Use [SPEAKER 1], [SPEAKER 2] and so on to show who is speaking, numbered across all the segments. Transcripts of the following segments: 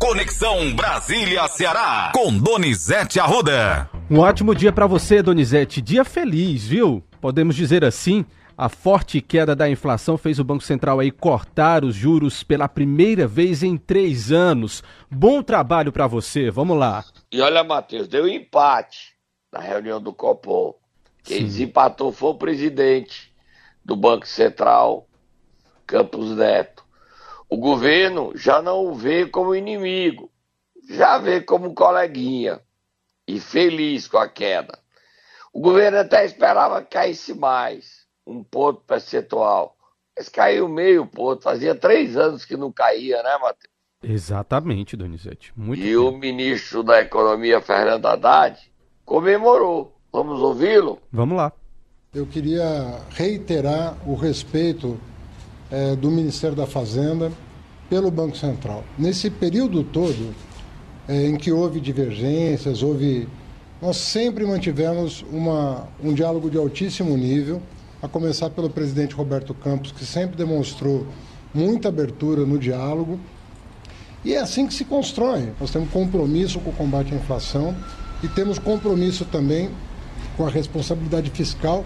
[SPEAKER 1] Conexão Brasília-Ceará, com Donizete Arruda.
[SPEAKER 2] Um ótimo dia para você, Donizete. Dia feliz, viu? Podemos dizer assim. A forte queda da inflação fez o Banco Central aí cortar os juros pela primeira vez em três anos. Bom trabalho para você, vamos lá.
[SPEAKER 3] E olha, Matheus, deu empate na reunião do Copom. Quem desempatou foi o presidente do Banco Central, Campos Neto. O governo já não o vê como inimigo, já vê como coleguinha e feliz com a queda. O governo até esperava que caísse mais um ponto percentual. Mas caiu meio ponto. Fazia três anos que não caía, né, Matheus?
[SPEAKER 2] Exatamente, Donizete. Muito
[SPEAKER 3] e
[SPEAKER 2] bem.
[SPEAKER 3] o ministro da Economia, Fernando Haddad, comemorou. Vamos ouvi-lo?
[SPEAKER 2] Vamos lá.
[SPEAKER 4] Eu queria reiterar o respeito é, do Ministério da Fazenda pelo Banco Central. Nesse período todo é, em que houve divergências, houve. Nós sempre mantivemos uma, um diálogo de altíssimo nível a começar pelo presidente Roberto Campos, que sempre demonstrou muita abertura no diálogo. E é assim que se constrói. Nós temos compromisso com o combate à inflação e temos compromisso também com a responsabilidade fiscal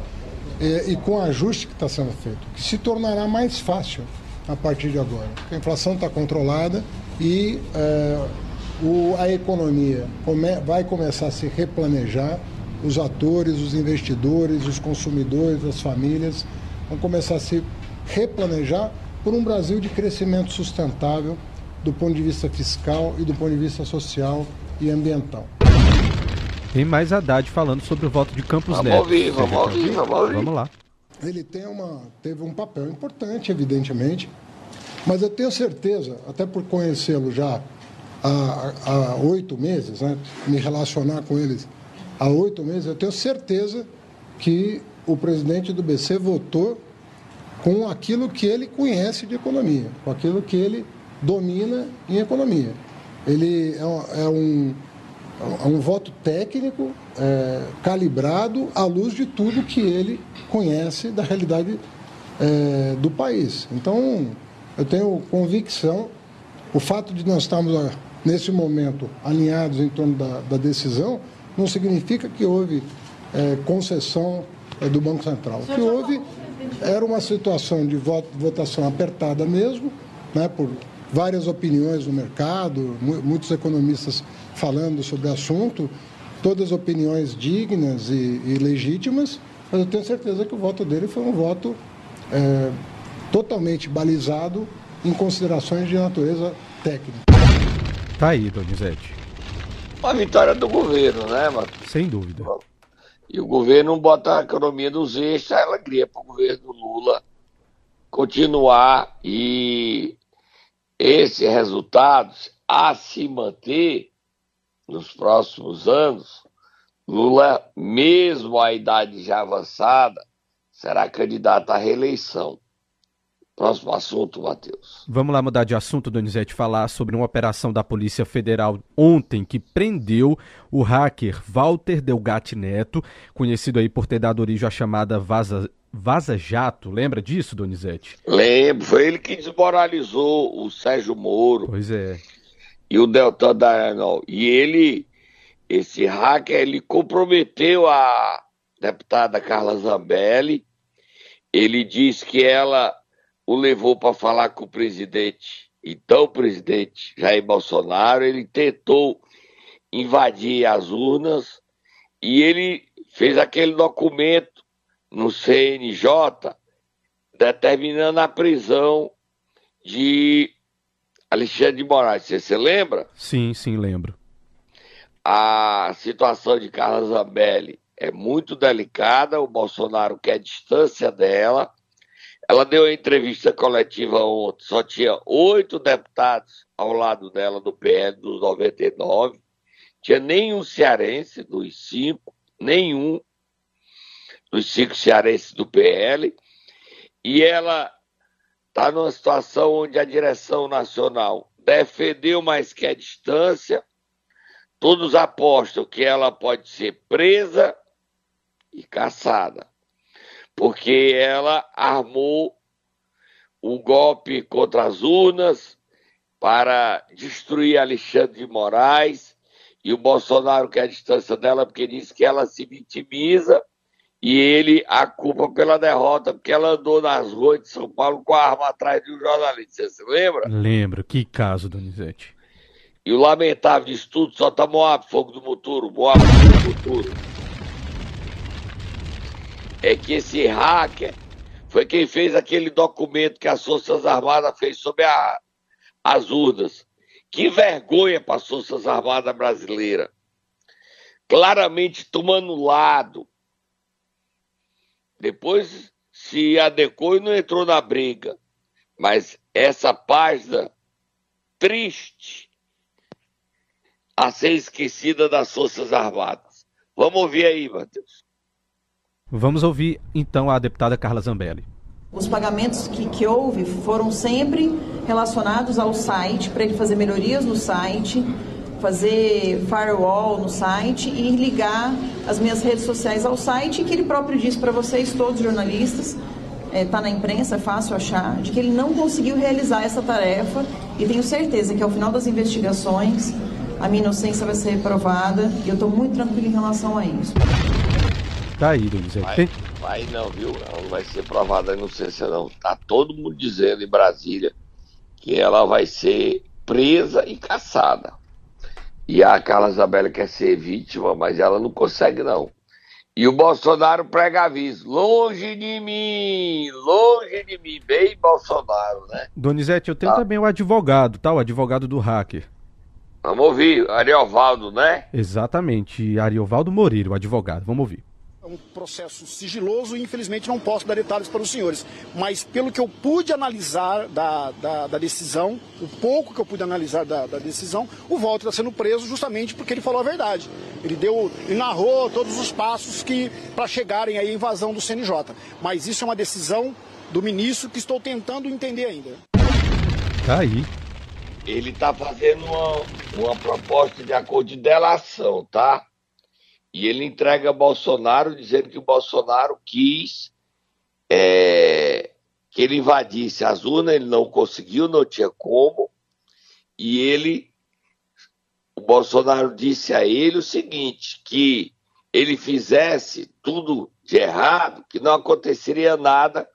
[SPEAKER 4] eh, e com o ajuste que está sendo feito, que se tornará mais fácil a partir de agora. A inflação está controlada e eh, o, a economia come, vai começar a se replanejar os atores, os investidores, os consumidores, as famílias vão começar a se replanejar por um Brasil de crescimento sustentável do ponto de vista fiscal e do ponto de vista social e ambiental.
[SPEAKER 2] Tem mais Haddad falando sobre o voto de Campos
[SPEAKER 3] vamos
[SPEAKER 2] Neto.
[SPEAKER 3] Ouvir, vamos ouvir, vamos ouvir.
[SPEAKER 2] Vamos lá.
[SPEAKER 4] Ele tem uma, teve um papel importante, evidentemente, mas eu tenho certeza, até por conhecê-lo já há oito meses, né, me relacionar com eles há oito meses, eu tenho certeza que o presidente do BC votou com aquilo que ele conhece de economia, com aquilo que ele domina em economia. Ele é um, é um, voto técnico, é, calibrado à luz de tudo que ele conhece da realidade é, do país. Então, eu tenho convicção, o fato de nós estarmos, nesse momento, alinhados em torno da, da decisão, não significa que houve é, concessão é, do Banco Central. O que houve era uma situação de votação apertada mesmo, né, por várias opiniões no mercado, muitos economistas falando sobre o assunto, todas opiniões dignas e, e, legítimas, mas eu tenho certeza que o voto dele foi um voto é, totalmente balizado em considerações de natureza técnica.
[SPEAKER 2] Tá aí, Donizete
[SPEAKER 3] uma vitória do governo, né, Matheus?
[SPEAKER 2] Sem dúvida.
[SPEAKER 3] E o governo bota a economia nos eixos, a alegria para o governo Lula continuar e esses resultados a se manter nos próximos anos, Lula, mesmo à idade já avançada, será candidato à reeleição. Próximo assunto, Matheus.
[SPEAKER 2] Vamos lá mudar de assunto, Donizete, falar sobre uma operação da Polícia Federal ontem que prendeu o hacker Walter Delgatti Neto, conhecido aí por ter dado origem à chamada Vaza, Vaza Jato. Lembra disso, Donizete?
[SPEAKER 3] Lembro, foi ele que desmoralizou o Sérgio Moro.
[SPEAKER 2] Pois é.
[SPEAKER 3] E o Deltan Dallagnol. E ele, esse hacker, ele comprometeu a deputada Carla Zambelli. Ele disse que ela o levou para falar com o presidente, então o presidente Jair Bolsonaro, ele tentou invadir as urnas e ele fez aquele documento no CNJ determinando a prisão de Alexandre de Moraes. Você se lembra?
[SPEAKER 2] Sim, sim, lembro.
[SPEAKER 3] A situação de Carla Zambelli é muito delicada, o Bolsonaro quer distância dela ela deu a entrevista coletiva ontem, só tinha oito deputados ao lado dela do PL dos 99, tinha nenhum cearense dos cinco, nenhum dos cinco cearenses do PL, e ela está numa situação onde a direção nacional defendeu mais que a distância, todos apostam que ela pode ser presa e caçada porque ela armou o golpe contra as urnas, para destruir Alexandre de Moraes e o Bolsonaro quer a distância dela porque diz que ela se vitimiza e ele a culpa pela derrota porque ela andou nas ruas de São Paulo com a arma atrás de um jornalista. Você se lembra?
[SPEAKER 2] Lembro. Que caso, Donizete.
[SPEAKER 3] E o lamentável disso tudo só tá Moab, fogo do Muturo, Moab, fogo do Muturo. É que esse hacker foi quem fez aquele documento que as Forças Armadas fez sobre a, as urnas. Que vergonha para as Forças Armadas brasileiras. Claramente tomando lado. Depois se adequou e não entrou na briga. Mas essa página triste a ser esquecida das Forças Armadas. Vamos ouvir aí, Matheus.
[SPEAKER 2] Vamos ouvir então a deputada Carla Zambelli.
[SPEAKER 5] Os pagamentos que, que houve foram sempre relacionados ao site, para ele fazer melhorias no site, fazer firewall no site e ligar as minhas redes sociais ao site, que ele próprio disse para vocês, todos jornalistas, está é, tá na imprensa, é fácil achar, de que ele não conseguiu realizar essa tarefa e tenho certeza que ao final das investigações a minha inocência vai ser reprovada e eu estou muito tranquilo em relação a isso.
[SPEAKER 2] Tá aí, Donizete.
[SPEAKER 3] Vai, vai não, viu? Ela não vai ser provada a inocência, não. Tá todo mundo dizendo em Brasília que ela vai ser presa e caçada. E a Carla Isabela quer ser vítima, mas ela não consegue, não. E o Bolsonaro prega aviso. Longe de mim, longe de mim, bem Bolsonaro, né?
[SPEAKER 2] Donizete, eu tenho tá. também o advogado, tá? O advogado do hacker.
[SPEAKER 3] Vamos ouvir, Ariovaldo, né?
[SPEAKER 2] Exatamente, Ariovaldo Moreira, o advogado. Vamos ouvir.
[SPEAKER 6] É um processo sigiloso e infelizmente não posso dar detalhes para os senhores. Mas pelo que eu pude analisar da, da, da decisão, o pouco que eu pude analisar da, da decisão, o Walter está sendo preso justamente porque ele falou a verdade. Ele deu, ele narrou todos os passos que para chegarem à invasão do CNJ. Mas isso é uma decisão do ministro que estou tentando entender ainda.
[SPEAKER 2] Tá aí
[SPEAKER 3] ele está fazendo uma, uma proposta de acordo de delação, tá? E ele entrega Bolsonaro dizendo que o Bolsonaro quis é, que ele invadisse as urnas, ele não conseguiu, não tinha como. E ele, o Bolsonaro disse a ele o seguinte, que ele fizesse tudo de errado, que não aconteceria nada,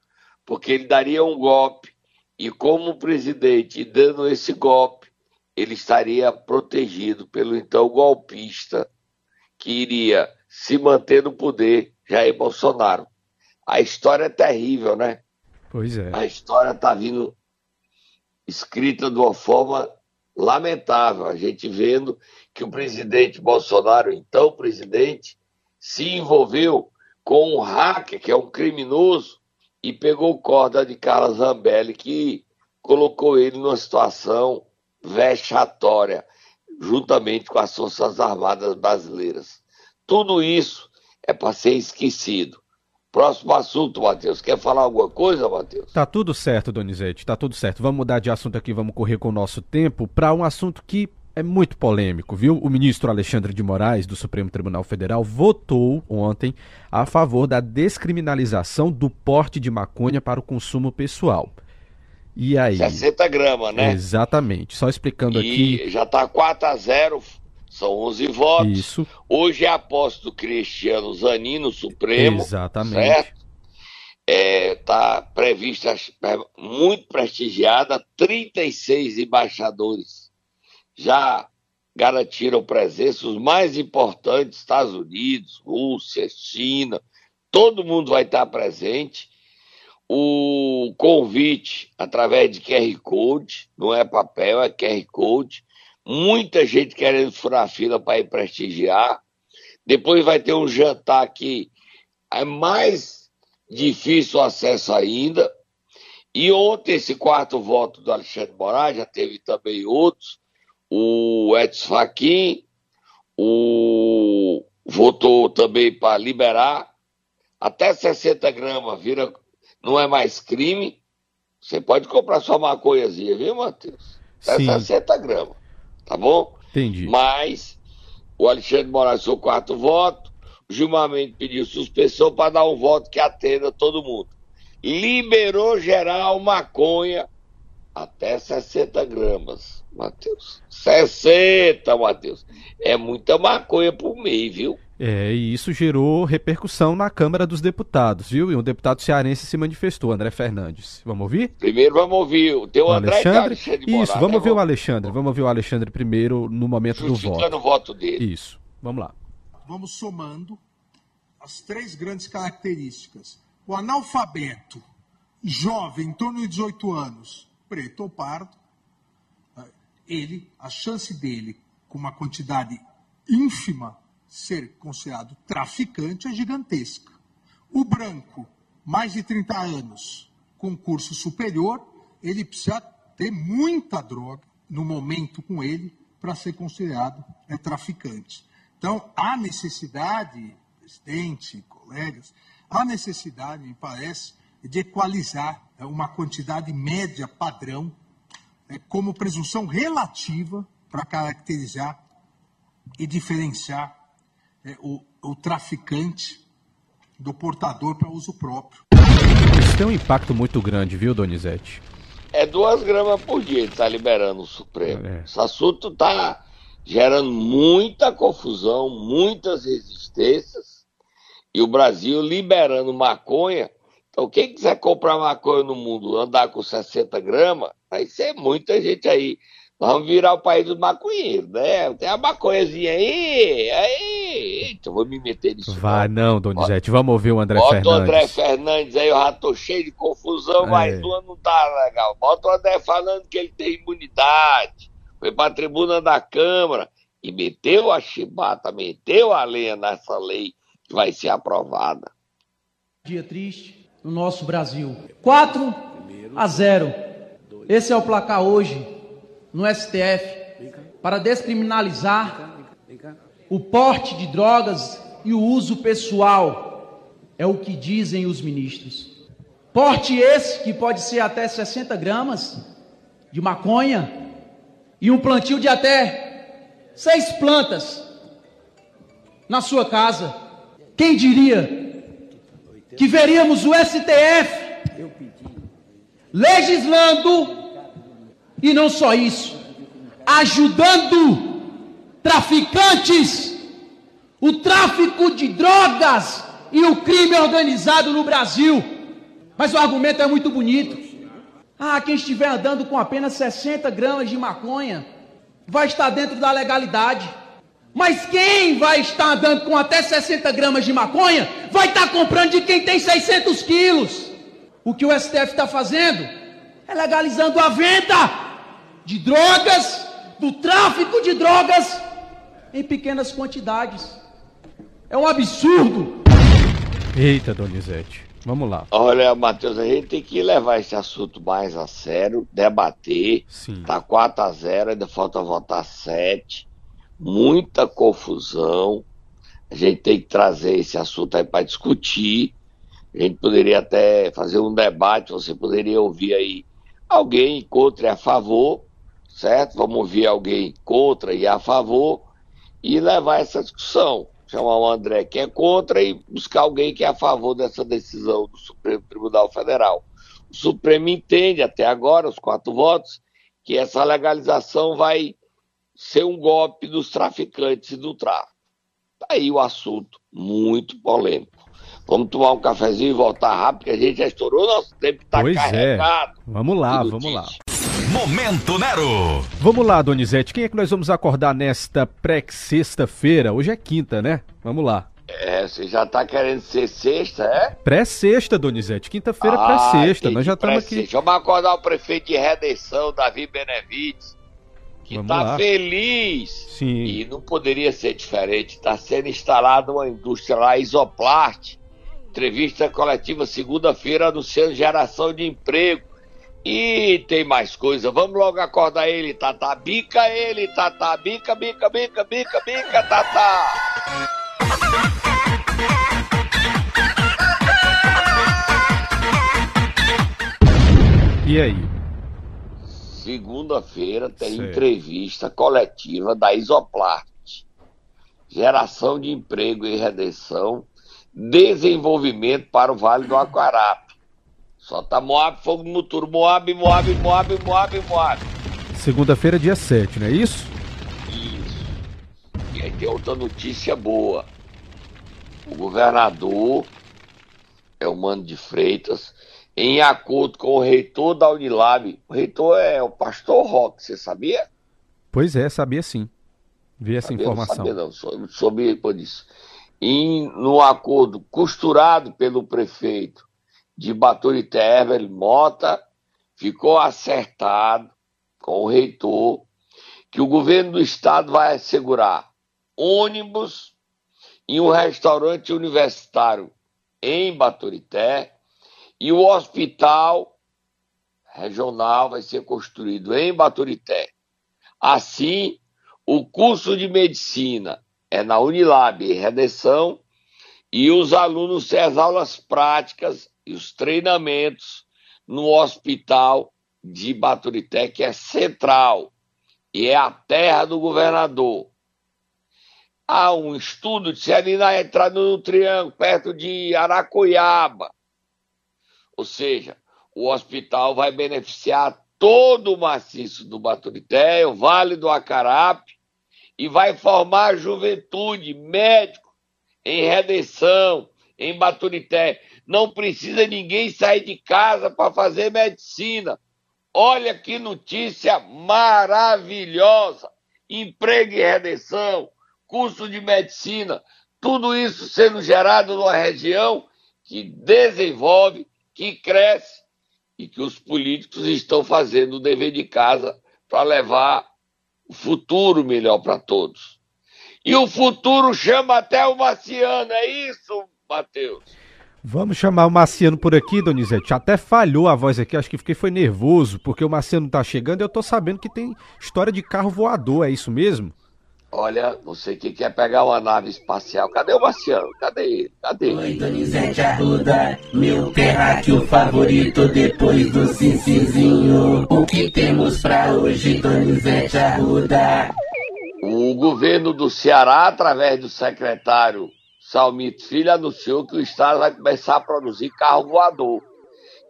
[SPEAKER 3] porque ele daria um golpe e como presidente, dando esse golpe, ele estaria protegido pelo então golpista que iria se manter no poder, Jair Bolsonaro. A história é terrível, né?
[SPEAKER 2] Pois é.
[SPEAKER 3] A história está vindo escrita de uma forma lamentável. A gente vendo que o presidente Bolsonaro, então presidente, se envolveu com um hacker, que é um criminoso, e pegou corda de Carla Zambelli, que colocou ele numa situação vexatória, juntamente com as Forças Armadas Brasileiras. Tudo isso é para ser esquecido. Próximo assunto, Matheus. Quer falar alguma coisa, Matheus?
[SPEAKER 2] Tá tudo certo, Donizete, tá tudo certo. Vamos mudar de assunto aqui, vamos correr com o nosso tempo para um assunto que é muito polêmico, viu? O ministro Alexandre de Moraes, do Supremo Tribunal Federal, votou ontem a favor da descriminalização do porte de maconha para o consumo pessoal. E aí?
[SPEAKER 3] 60 gramas, né?
[SPEAKER 2] Exatamente. Só explicando
[SPEAKER 3] e
[SPEAKER 2] aqui.
[SPEAKER 3] Já está 4 a 0 são 11 votos.
[SPEAKER 2] Isso.
[SPEAKER 3] Hoje é aposto Cristiano Zanino, Supremo.
[SPEAKER 2] Exatamente.
[SPEAKER 3] Certo? Está é, prevista, é, muito prestigiada, 36 embaixadores já garantiram presença, os mais importantes, Estados Unidos, Rússia, China, todo mundo vai estar presente. O convite através de QR Code, não é papel, é QR Code. Muita gente querendo furar fila para ir prestigiar. Depois vai ter um jantar que é mais difícil o acesso ainda. E ontem, esse quarto voto do Alexandre Moraes, já teve também outros, o Edson Fachin, o votou também para liberar até 60 gramas, vira, não é mais crime. Você pode comprar sua maconhazinha, viu, Matheus? Sim. 60 gramas, tá bom?
[SPEAKER 2] Entendi.
[SPEAKER 3] Mas o Alexandre Moraes o quarto voto, o Gilmar Mendes pediu suspensão para dar um voto que atenda todo mundo. Liberou geral maconha até 60 gramas, Matheus. 60, Matheus. É muita maconha por mês, viu?
[SPEAKER 2] É, e isso gerou repercussão na Câmara dos Deputados, viu? E um deputado cearense se manifestou, André Fernandes. Vamos ouvir?
[SPEAKER 3] Primeiro vamos ouvir. O,
[SPEAKER 2] O
[SPEAKER 3] André
[SPEAKER 2] Alexandre? Isso, vamos
[SPEAKER 3] né,
[SPEAKER 2] ouvir o Alexandre. Vamos ouvir o Alexandre primeiro no momento do voto.
[SPEAKER 3] o voto dele.
[SPEAKER 2] Isso, vamos lá.
[SPEAKER 7] vamos somando as três grandes características. O analfabeto, jovem, em torno de 18 anos, preto ou pardo, ele, a chance dele, com uma quantidade ínfima, ser considerado traficante é gigantesca. O branco, mais de 30 anos, com curso superior, ele precisa ter muita droga no momento com ele para ser considerado é, traficante. Então, há necessidade, presidente, colegas, há necessidade, me parece, de equalizar é, uma quantidade média padrão é, como presunção relativa para caracterizar e diferenciar é, o, o traficante do portador para uso próprio.
[SPEAKER 2] Isso tem um impacto muito grande, viu, Donizete?
[SPEAKER 3] É duas gramas por dia ele está liberando o Supremo.
[SPEAKER 2] É.
[SPEAKER 3] Esse assunto está gerando muita confusão, muitas resistências. E o Brasil liberando maconha. Então, quem quiser comprar maconha no mundo, andar com 60 gramas, vai ser muita gente aí. Nós vamos virar o país dos maconheiros, né? Tem a maconhazinha aí, aí. Eita, vou me meter nisso.
[SPEAKER 2] Vai
[SPEAKER 3] não.
[SPEAKER 2] não, Donizete. Vamos ouvir o André
[SPEAKER 3] Bota o
[SPEAKER 2] Fernandes.
[SPEAKER 3] André Fernandes aí, eu já tô cheio de confusão,
[SPEAKER 2] É.
[SPEAKER 3] mas o ano não tá legal. Bota o André falando que ele tem imunidade. Foi pra tribuna da Câmara e meteu a chibata, meteu a lenha nessa lei que vai ser aprovada.
[SPEAKER 8] Dia triste no nosso Brasil. 4 a 0. Esse é o placar hoje no STF para descriminalizar o porte de drogas e o uso pessoal. É o que dizem os ministros. Porte esse que pode ser até 60 gramas de maconha e um plantio de até seis plantas na sua casa. Quem diria que veríamos o STF legislando e não só isso, ajudando traficantes, o tráfico de drogas e o crime organizado no Brasil. Mas o argumento é muito bonito. Ah, quem estiver andando com apenas 60 gramas de maconha vai estar dentro da legalidade. Mas quem vai estar andando com até 60 gramas de maconha vai estar comprando de quem tem 600 quilos. O que o STF está fazendo é legalizando a venda de drogas, do tráfico de drogas em pequenas quantidades. É um absurdo.
[SPEAKER 2] Eita, Donizete. Vamos lá.
[SPEAKER 3] Olha, Matheus, a gente tem que levar esse assunto mais a sério, debater.
[SPEAKER 2] Sim.
[SPEAKER 3] Tá 4 a 0 ainda falta votar 7. Muita confusão. A gente tem que trazer esse assunto aí para discutir. A gente poderia até fazer um debate, você poderia ouvir aí alguém contra e a favor, certo? Vamos ouvir alguém contra e a favor e levar essa discussão. Chamar o André que é contra e buscar alguém que é a favor dessa decisão do Supremo Tribunal Federal. O Supremo entende até agora, os quatro votos, que essa legalização vai ser um golpe dos traficantes e do tráfico. Tá aí o assunto, muito polêmico. Vamos tomar um cafezinho e voltar rápido, porque a gente já estourou nosso tempo, tá
[SPEAKER 2] Pois é.
[SPEAKER 3] carregado.
[SPEAKER 2] Vamos lá, vamos lá.
[SPEAKER 1] Momento Nero.
[SPEAKER 2] Vamos lá, Donizete. Quem é que nós vamos acordar nesta pré-sexta-feira? Hoje é quinta, né? Vamos lá.
[SPEAKER 3] É, você já tá querendo ser sexta, é?
[SPEAKER 2] Pré-sexta, Donizete. Quinta-feira,
[SPEAKER 3] Ah,
[SPEAKER 2] pré-sexta. Nós já estamos aqui.
[SPEAKER 3] Vamos acordar o prefeito de Redenção, Davi Benevides, que
[SPEAKER 2] Vamos
[SPEAKER 3] tá
[SPEAKER 2] lá.
[SPEAKER 3] feliz.
[SPEAKER 2] Sim.
[SPEAKER 3] E não poderia ser diferente. Está sendo instalada uma indústria lá, Isoplast. Entrevista coletiva segunda-feira anunciando geração de emprego. E tem mais coisa. Vamos logo acordar ele, Tatá. Bica ele, Tatá. Bica, bica, bica, bica, bica, Tatá.
[SPEAKER 2] E aí?
[SPEAKER 3] Segunda-feira tem entrevista coletiva da Isoplast. Geração de emprego e redenção, desenvolvimento para o Vale do Aquarape. Solta Moab, fogo no muturo. Moab, Moab, Moab, Moab, Moab.
[SPEAKER 2] Segunda-feira, dia 7, não é isso?
[SPEAKER 3] Isso. E aí tem outra notícia boa. O governador é o Mano de Freitas, em acordo com o reitor da Unilab. O reitor é o pastor Roque, você sabia?
[SPEAKER 2] Pois é, sabia sim. Vi essa
[SPEAKER 3] Sabia,
[SPEAKER 2] informação.
[SPEAKER 3] Não sabia não, sou- soube por isso. Em, no acordo costurado pelo prefeito de Baturité, Herbert Mota, ficou acertado com o reitor que o governo do estado vai assegurar ônibus e um restaurante universitário em Baturité e o hospital regional vai ser construído em Baturité. Assim, o curso de medicina é na Unilab, em Redenção, e os alunos têm as aulas práticas e os treinamentos no hospital de Baturité, que é central e é a terra do governador. Há um estudo de se ali na entrada no Triângulo, perto de Aracoiaba. Ou seja, o hospital vai beneficiar todo o maciço do Baturité, o Vale do Acarape, e vai formar juventude, médico, em Redenção, em Baturité. Não precisa ninguém sair de casa para fazer medicina. Olha que notícia maravilhosa! Emprego em redenção, curso de medicina, tudo isso sendo gerado numa região que desenvolve, que cresce e que os políticos estão fazendo o dever de casa para levar o futuro melhor para todos. E o futuro chama até o Marciano, é isso, Matheus?
[SPEAKER 2] Vamos chamar o Marciano por aqui, Donizete. Até falhou a voz aqui, acho que fiquei foi nervoso, porque o Marciano tá chegando e eu tô sabendo que tem história de carro voador, é isso mesmo?
[SPEAKER 3] Olha, você que quer pegar uma nave espacial, cadê o Marciano? Cadê ele? Cadê ele?
[SPEAKER 9] Oi, Donizete Arruda, meu terráqueo favorito depois do Cincizinho. O que temos pra hoje, Donizete Arruda?
[SPEAKER 3] O governo do Ceará, através do secretário Salmito Filho, anunciou que o estado vai começar a produzir carro voador.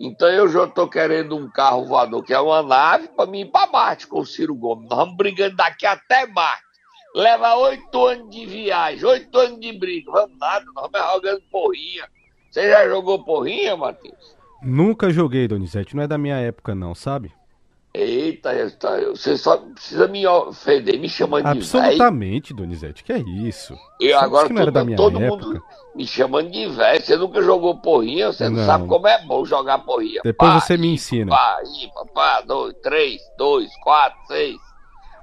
[SPEAKER 3] Então eu já estou querendo um carro voador, que é uma nave, para mim ir para Marte com o Ciro Gomes. Nós vamos brigando daqui até Marte. Leva oito anos de viagem, oito anos de briga. Vamos nada, nós vamos jogando porrinha. Você já jogou porrinha, Matheus?
[SPEAKER 2] Nunca joguei, Donizete, não é da minha época não, sabe?
[SPEAKER 3] Eita, tá- você só precisa me ofender, me chamando de velho.
[SPEAKER 2] Absolutamente, Donizete, que é isso?
[SPEAKER 3] Eu
[SPEAKER 2] Só
[SPEAKER 3] agora
[SPEAKER 2] era
[SPEAKER 3] todo,
[SPEAKER 2] da minha
[SPEAKER 3] todo
[SPEAKER 2] época.
[SPEAKER 3] mundo me chamando de velho. Você nunca jogou porrinha, você não,
[SPEAKER 2] Não.
[SPEAKER 3] sabe como é bom jogar porrinha.
[SPEAKER 2] Depois
[SPEAKER 3] Pá,
[SPEAKER 2] você me ensina.
[SPEAKER 3] Pá, ímpar, pá, dois, três, dois, quatro, seis.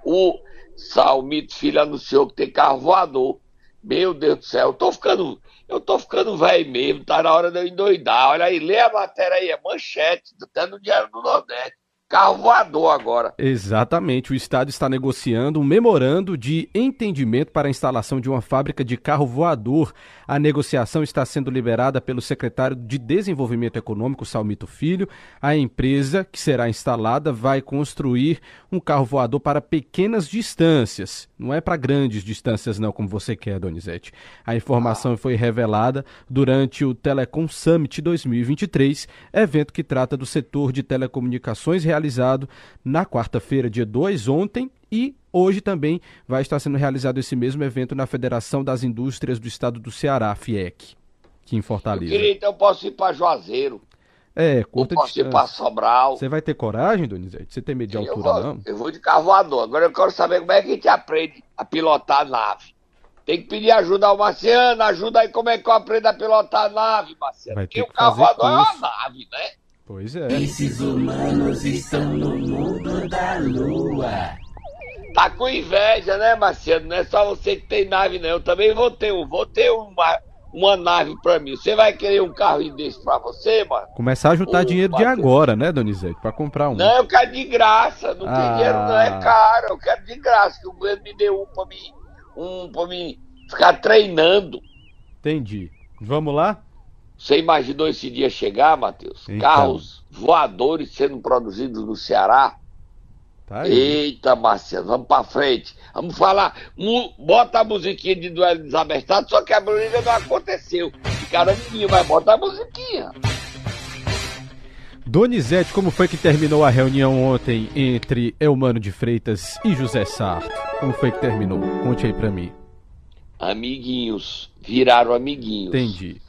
[SPEAKER 3] O Salmito Filho anunciou que tem carro voador. Meu Deus do céu, eu tô ficando, eu tô ficando velho mesmo, tá na hora de eu endoidar. Olha aí, lê a matéria aí, é manchete, até no Diário do Nordeste. Carro voador agora.
[SPEAKER 2] Exatamente, o Estado está negociando um memorando de entendimento para a instalação de uma fábrica de carro voador. A negociação está sendo liberada pelo secretário de Desenvolvimento Econômico, Salmito Filho. A empresa que será instalada vai construir um carro voador para pequenas distâncias. Não é para grandes distâncias, não, como você quer, Donizete. A informação foi revelada durante o Telecom Summit 2023, evento que trata do setor de telecomunicações realizado na quarta-feira, dia 2, ontem, e hoje também vai estar sendo realizado esse mesmo evento na Federação das Indústrias do Estado do Ceará, FIEC, que em
[SPEAKER 3] Eu
[SPEAKER 2] Fortaleza.
[SPEAKER 3] queria, então, eu posso ir para Juazeiro,
[SPEAKER 2] É,
[SPEAKER 3] eu
[SPEAKER 2] curta
[SPEAKER 3] posso ir para. Sobral.
[SPEAKER 2] Você vai ter coragem, Donizete? Você tem medo de
[SPEAKER 3] Eu
[SPEAKER 2] altura,
[SPEAKER 3] vou,
[SPEAKER 2] não?
[SPEAKER 3] eu vou de carro voador. Agora eu quero saber como é que a gente aprende a pilotar a nave. Tem que pedir ajuda ao Marciano, ajuda aí como é que eu aprendo a pilotar a nave, Marciano.
[SPEAKER 2] Vai
[SPEAKER 3] Porque o
[SPEAKER 2] que
[SPEAKER 3] carro
[SPEAKER 2] fazer
[SPEAKER 3] voador é uma nave, né?
[SPEAKER 2] Pois é.
[SPEAKER 9] Esses humanos estão no mundo da lua.
[SPEAKER 3] Tá com inveja, né, Marciano? Não é só você que tem nave, não. Eu também vou ter um, vou ter uma, uma nave pra mim. Você vai querer um carro desse pra você, mano?
[SPEAKER 2] Começar a juntar
[SPEAKER 3] Ô,
[SPEAKER 2] dinheiro de agora, né, Donizete? Pra comprar um.
[SPEAKER 3] Não, eu quero de graça. Não
[SPEAKER 2] Ah.
[SPEAKER 3] tem dinheiro, não é caro. Eu quero de graça. Que o governo me deu um pra mim, um pra mim ficar treinando.
[SPEAKER 2] Entendi. Vamos lá?
[SPEAKER 3] Você imaginou esse dia chegar, Matheus?
[SPEAKER 2] Então.
[SPEAKER 3] Carros voadores sendo produzidos no Ceará?
[SPEAKER 2] Tá.
[SPEAKER 3] Eita, Marcelo, vamos pra frente. Vamos falar. Bota a musiquinha de duelo desabestado, só que a briga não aconteceu. Ficaram meninos, mas bota a musiquinha.
[SPEAKER 2] Donizete, como foi que terminou a reunião ontem entre Elmano de Freitas e José Sarto? Como foi que terminou? Conte aí pra mim.
[SPEAKER 3] Amiguinhos, viraram amiguinhos.
[SPEAKER 2] Entendi.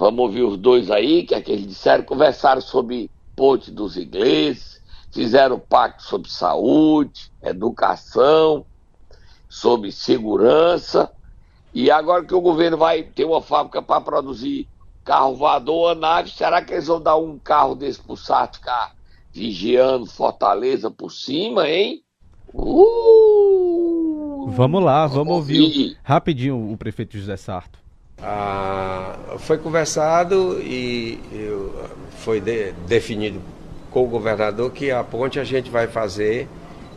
[SPEAKER 3] Vamos ouvir os dois aí, que é que eles disseram, conversaram sobre ponte dos ingleses, fizeram pacto sobre saúde, educação, sobre segurança. E agora que o governo vai ter uma fábrica para produzir carro voador, nave, será que eles vão dar um carro desse pro Sarto ficar vigiando Fortaleza por cima, hein? Uh!
[SPEAKER 2] Vamos lá, vamos ouvir rapidinho o prefeito José Sarto.
[SPEAKER 10] Ah, foi conversado e foi de, definido com o governador que a ponte a gente vai fazer.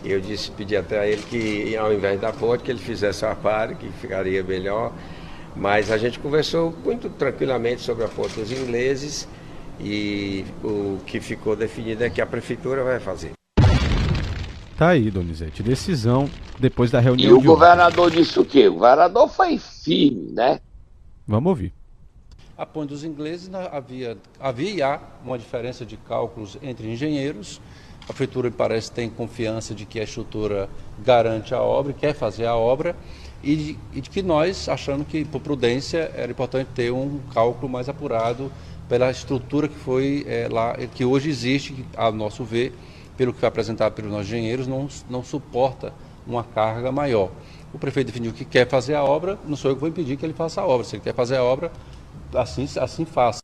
[SPEAKER 10] Eu disse, pedi até a ele que ao invés da ponte, que ele fizesse a pare, que ficaria melhor. Mas a gente conversou muito tranquilamente sobre a ponte dos ingleses e o que ficou definido é que a prefeitura vai fazer.
[SPEAKER 2] Tá aí, Donizete, decisão depois da reunião.
[SPEAKER 3] E o governador ontem. disse o quê? O governador foi firme, né?
[SPEAKER 2] Vamos ouvir.
[SPEAKER 11] A ponte dos ingleses havia, havia e há uma diferença de cálculos entre engenheiros. A prefeitura parece tem confiança de que a estrutura garante a obra, quer fazer a obra e de, e de que nós, achando que por prudência era importante ter um cálculo mais apurado pela estrutura que foi é, lá, que hoje existe, que, a nosso ver, pelo que foi apresentado pelos nossos engenheiros, não, não suporta uma carga maior. O prefeito definiu que quer fazer a obra, não sou eu que vou impedir que ele faça a obra. Se ele quer fazer a obra, assim, assim faça.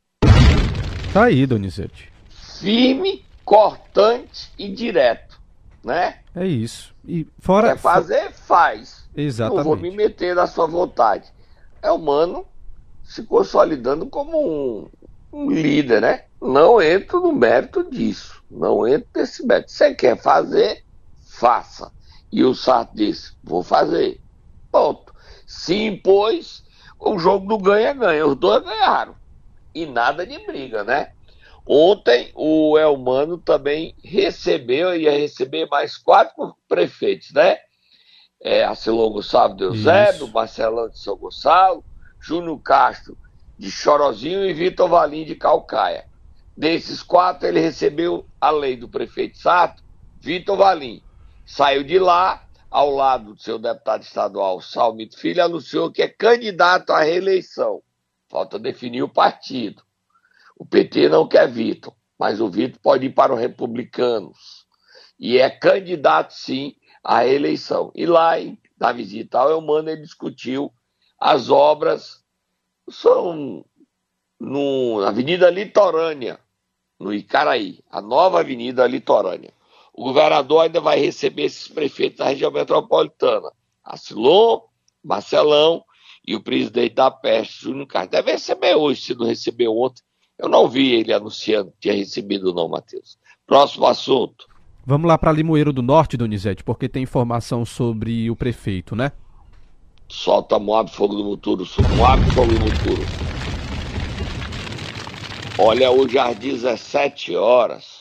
[SPEAKER 2] Tá aí, Donizete.
[SPEAKER 3] Firme, cortante e direto, né?
[SPEAKER 2] É isso. E fora.
[SPEAKER 3] Quer fazer, faz.
[SPEAKER 2] Exatamente.
[SPEAKER 3] Não vou me meter na sua vontade. É humano se consolidando como um, um líder, né? Não entro no mérito disso. Não entro nesse mérito. Você quer fazer, faça. E o Sarto disse: vou fazer. Ponto. Se impôs, o jogo do ganha-ganha. Os dois ganharam. E nada de briga, né? Ontem o Elmano também recebeu, ia receber mais quatro prefeitos, né? é, Arcelon Gonçalves de Eusébio, Marcelão de São Gonçalo, Júnior Castro de Chorozinho e Vitor Valim de Calcaia. Desses quatro, ele recebeu a lei do prefeito Sato, Vitor Valim. Saiu de lá, ao lado do seu deputado estadual, Salmito Filho, anunciou que é candidato à reeleição. Falta definir o partido. O PT não quer Vitor, mas o Vitor pode ir para os republicanos. E é candidato, sim, a eleição. E lá, na visita ao Elmano, ele discutiu as obras, são no, na Avenida Litorânea, no Icaraí, a nova Avenida Litorânea. O governador ainda vai receber esses prefeitos da região metropolitana, Acilon, Marcelão e o presidente da Peste, Júnior Carlos. Deve receber hoje, se não recebeu ontem. Eu não vi ele anunciando que tinha recebido, não, Matheus. Próximo assunto.
[SPEAKER 2] Vamos lá para Limoeiro do Norte, Donizete, porque tem informação sobre o prefeito, né?
[SPEAKER 3] Solta Moab Fogo do Muturo, Moab Fogo do Muturo. Olha, hoje às 17 horas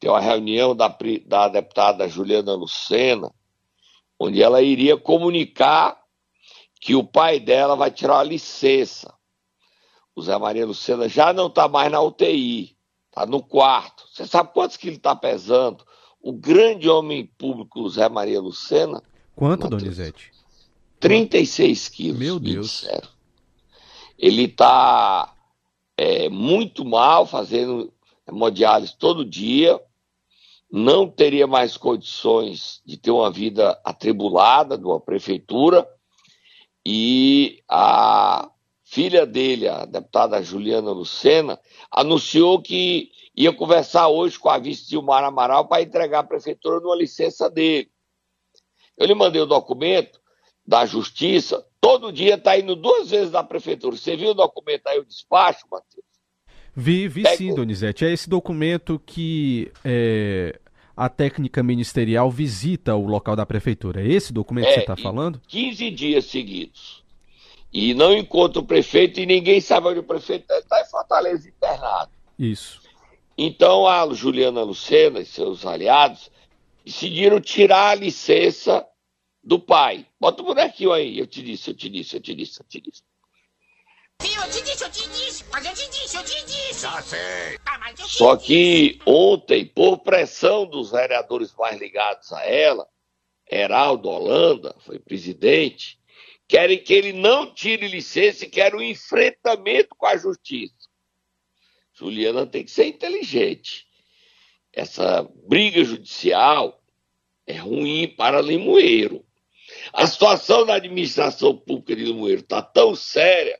[SPEAKER 3] tem uma reunião da, da deputada Juliana Lucena, onde ela iria comunicar que o pai dela vai tirar uma licença. O Zé Maria Lucena já não está mais na UTI, está no quarto. Você sabe quantos que ele está pesando? o grande homem público Zé Maria Lucena.
[SPEAKER 2] Quanto, Mateus, Donizete?
[SPEAKER 3] 36 quilos.
[SPEAKER 2] Meu Deus.
[SPEAKER 3] Ele está é, muito mal, fazendo hemodiálise todo dia, não teria mais condições de ter uma vida atribulada de uma prefeitura, e a filha dele, a deputada Juliana Lucena, anunciou que ia conversar hoje com a vice Dilmar Amaral para entregar à prefeitura numa licença dele. Eu lhe mandei o documento da justiça, todo dia está indo duas vezes na prefeitura. Você viu o documento aí, o despacho, Matheus?
[SPEAKER 2] Vi, vi sim, Donizete. É esse documento que é, a técnica ministerial visita o local da prefeitura. É esse documento é, que você está falando?
[SPEAKER 3] 15 dias seguidos. E não encontra o prefeito e ninguém sabe onde o prefeito está. Está em Fortaleza internado.
[SPEAKER 2] Isso.
[SPEAKER 3] Então a Juliana Lucena e seus aliados decidiram tirar a licença do pai. Bota o bonequinho aí, eu te disse, eu te disse, eu te disse, eu te disse. Só que ontem, por pressão dos vereadores mais ligados a ela, Heraldo Holanda, foi presidente, querem que ele não tire licença e querem um enfrentamento com a justiça. Juliana tem que ser inteligente. Essa briga judicial é ruim para Limoeiro. A situação da administração pública de Limoeiro está tão séria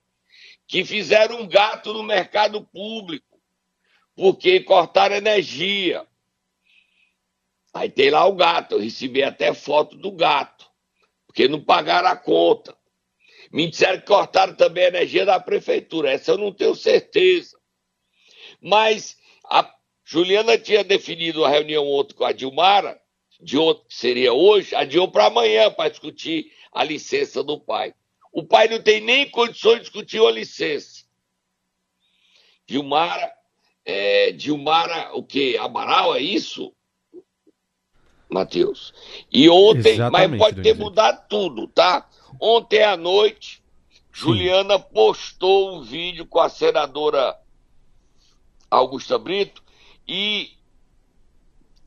[SPEAKER 3] que fizeram um gato no mercado público, porque cortaram energia. Aí tem lá o gato, eu recebi até foto do gato, porque não pagaram a conta. Me disseram que cortaram também a energia da prefeitura, essa eu não tenho certeza. Mas a Juliana tinha definido a reunião ontem com a Dilmara, de que seria hoje, adiou para amanhã para discutir a licença do pai. O pai não tem nem condições de discutir uma licença. Dilmara, é, Dilmara, o quê? Amaral, é isso? Matheus. E ontem, Exatamente, mas pode ter mudado tudo, tá? Ontem à noite, Sim. Juliana postou um vídeo com a senadora Augusta Brito e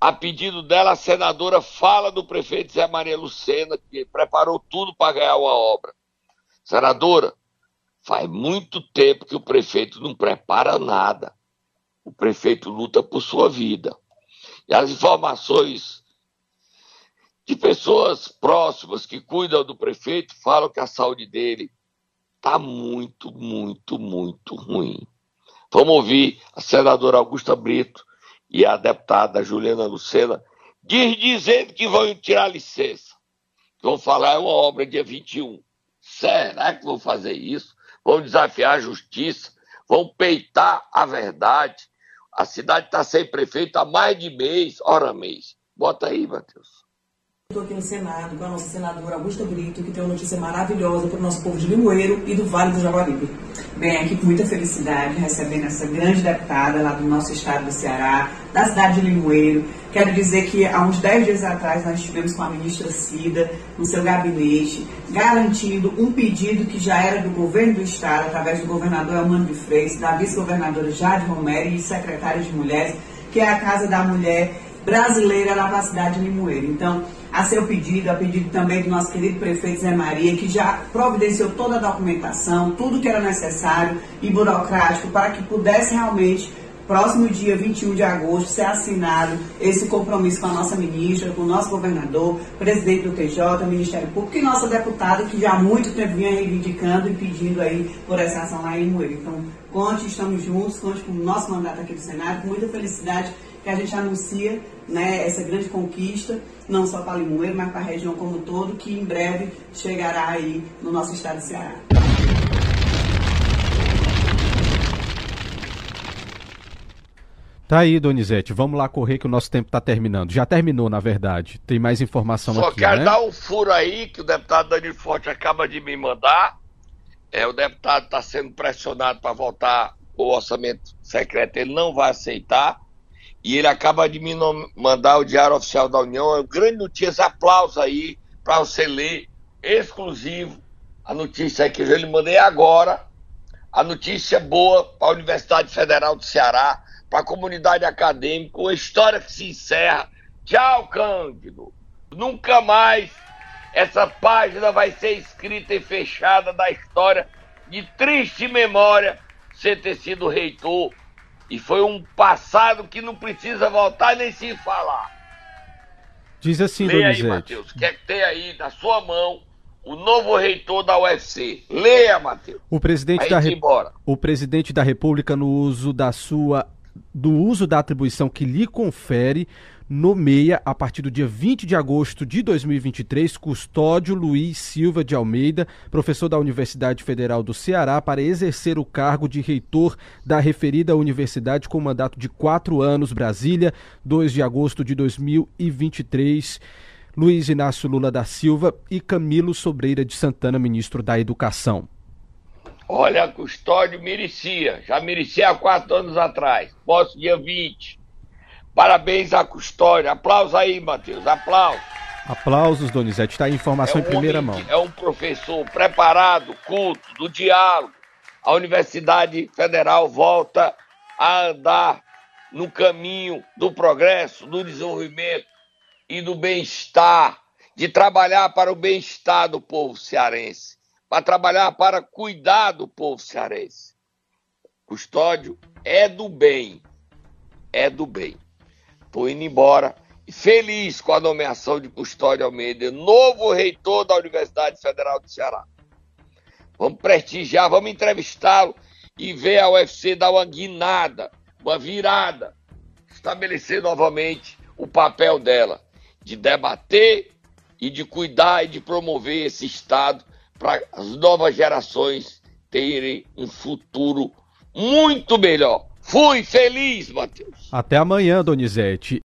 [SPEAKER 3] a pedido dela, a senadora fala do prefeito Zé Maria Lucena, que preparou tudo para ganhar uma obra. Senadora, faz muito tempo que o prefeito não prepara nada. O prefeito luta por sua vida. E as informações de pessoas próximas que cuidam do prefeito falam que a saúde dele está muito, muito, muito ruim. Vamos ouvir a senadora Augusta Brito e a deputada Juliana Lucena diz, dizendo que vão tirar licença. Vão falar é uma obra dia 21. Será que vão fazer isso? Vão desafiar a justiça? Vão peitar a verdade? A cidade está sem prefeito há mais de mês, hora mês. Bota aí, Matheus.
[SPEAKER 12] Estou aqui no Senado com a nossa senadora Augusta Brito, que tem uma notícia maravilhosa para o nosso povo de Limoeiro e do Vale do Jaguaribe. Bem, aqui com muita felicidade, recebendo essa grande deputada lá do nosso estado do Ceará, da cidade de Limoeiro. Quero dizer que há uns 10 dias atrás nós estivemos com a ministra Cida no seu gabinete, garantindo um pedido que já era do governo do estado, através do governador Elmano de Freitas, da vice-governadora Jade Romero e secretária de Mulheres, que é a Casa da Mulher brasileira lá para a cidade de Limoeiro. Então, a seu pedido, a pedido também do nosso querido prefeito Zé Maria, que já providenciou toda a documentação, tudo que era necessário e burocrático para que pudesse realmente, próximo dia 21 de agosto, ser assinado esse compromisso com a nossa ministra, com o nosso governador, presidente do TJ, Ministério Público e nossa deputada, que já há muito tempo vinha reivindicando e pedindo aí por essa ação lá em Moeiro. Então, conte, estamos juntos, conte com o nosso mandato aqui do Senado, com muita felicidade que a gente anuncia né, essa grande conquista, não só para Limoeiro, mas para a região como um todo, que em breve chegará aí no nosso estado de Ceará.
[SPEAKER 2] Tá aí, Donizete. Vamos lá correr que o nosso tempo está terminando. Já terminou, na verdade. Tem mais informação
[SPEAKER 3] Só
[SPEAKER 2] aqui.
[SPEAKER 3] Só quero
[SPEAKER 2] né?
[SPEAKER 3] dar um furo aí que o deputado Danilo Forte acaba de me mandar. É, o deputado está sendo pressionado para votar o orçamento secreto. Ele não vai aceitar e ele acaba de me mandar o Diário Oficial da União. É uma grande notícia, aplauso aí para você ler, exclusivo, a notícia que eu lhe mandei agora. A notícia boa para a Universidade Federal do Ceará, para a comunidade acadêmica, uma história que se encerra. Tchau, Cândido. Nunca mais essa página vai ser escrita e fechada da história de triste memória você ter sido reitor e foi um passado que não precisa voltar nem se falar.
[SPEAKER 2] Diz assim,
[SPEAKER 3] Leia
[SPEAKER 2] Donizete.
[SPEAKER 3] aí, Matheus. Quer que tem aí na sua mão o novo reitor da UFC. Leia, Matheus.
[SPEAKER 2] O presidente, da Re... o presidente da República, no uso da sua. do uso da atribuição que lhe confere, nomeia, a partir do dia 20 de agosto de 2023, Custódio Luiz Silva de Almeida, professor da Universidade Federal do Ceará, para exercer o cargo de reitor da referida universidade com mandato de quatro anos, Brasília, 2 de agosto de 2023. Luiz Inácio Lula da Silva e Camilo Sobreira de Santana, ministro da Educação.
[SPEAKER 3] Olha, Custódio merecia, já merecia há quatro anos atrás. Posso dia 20 Parabéns à Custódia. Aplausos aí, Matheus. Aplausos.
[SPEAKER 2] Aplausos, Donizete. Está aí informação
[SPEAKER 3] é um
[SPEAKER 2] em primeira mão.
[SPEAKER 3] É um professor preparado, culto, do diálogo. a Universidade Federal volta a andar no caminho do progresso, do desenvolvimento e do bem-estar, de trabalhar para o bem-estar do povo cearense, para trabalhar para cuidar do povo cearense. Custódio é do bem, é do bem. Estou indo embora feliz com a nomeação de Custódio Almeida, novo reitor da Universidade Federal do Ceará. Vamos prestigiar, vamos entrevistá-lo e ver a UFC dar uma guinada, uma virada, estabelecer novamente o papel dela de debater e de cuidar e de promover esse Estado para as novas gerações terem um futuro muito melhor. Fui feliz, Matheus.
[SPEAKER 2] Até amanhã, Donizete.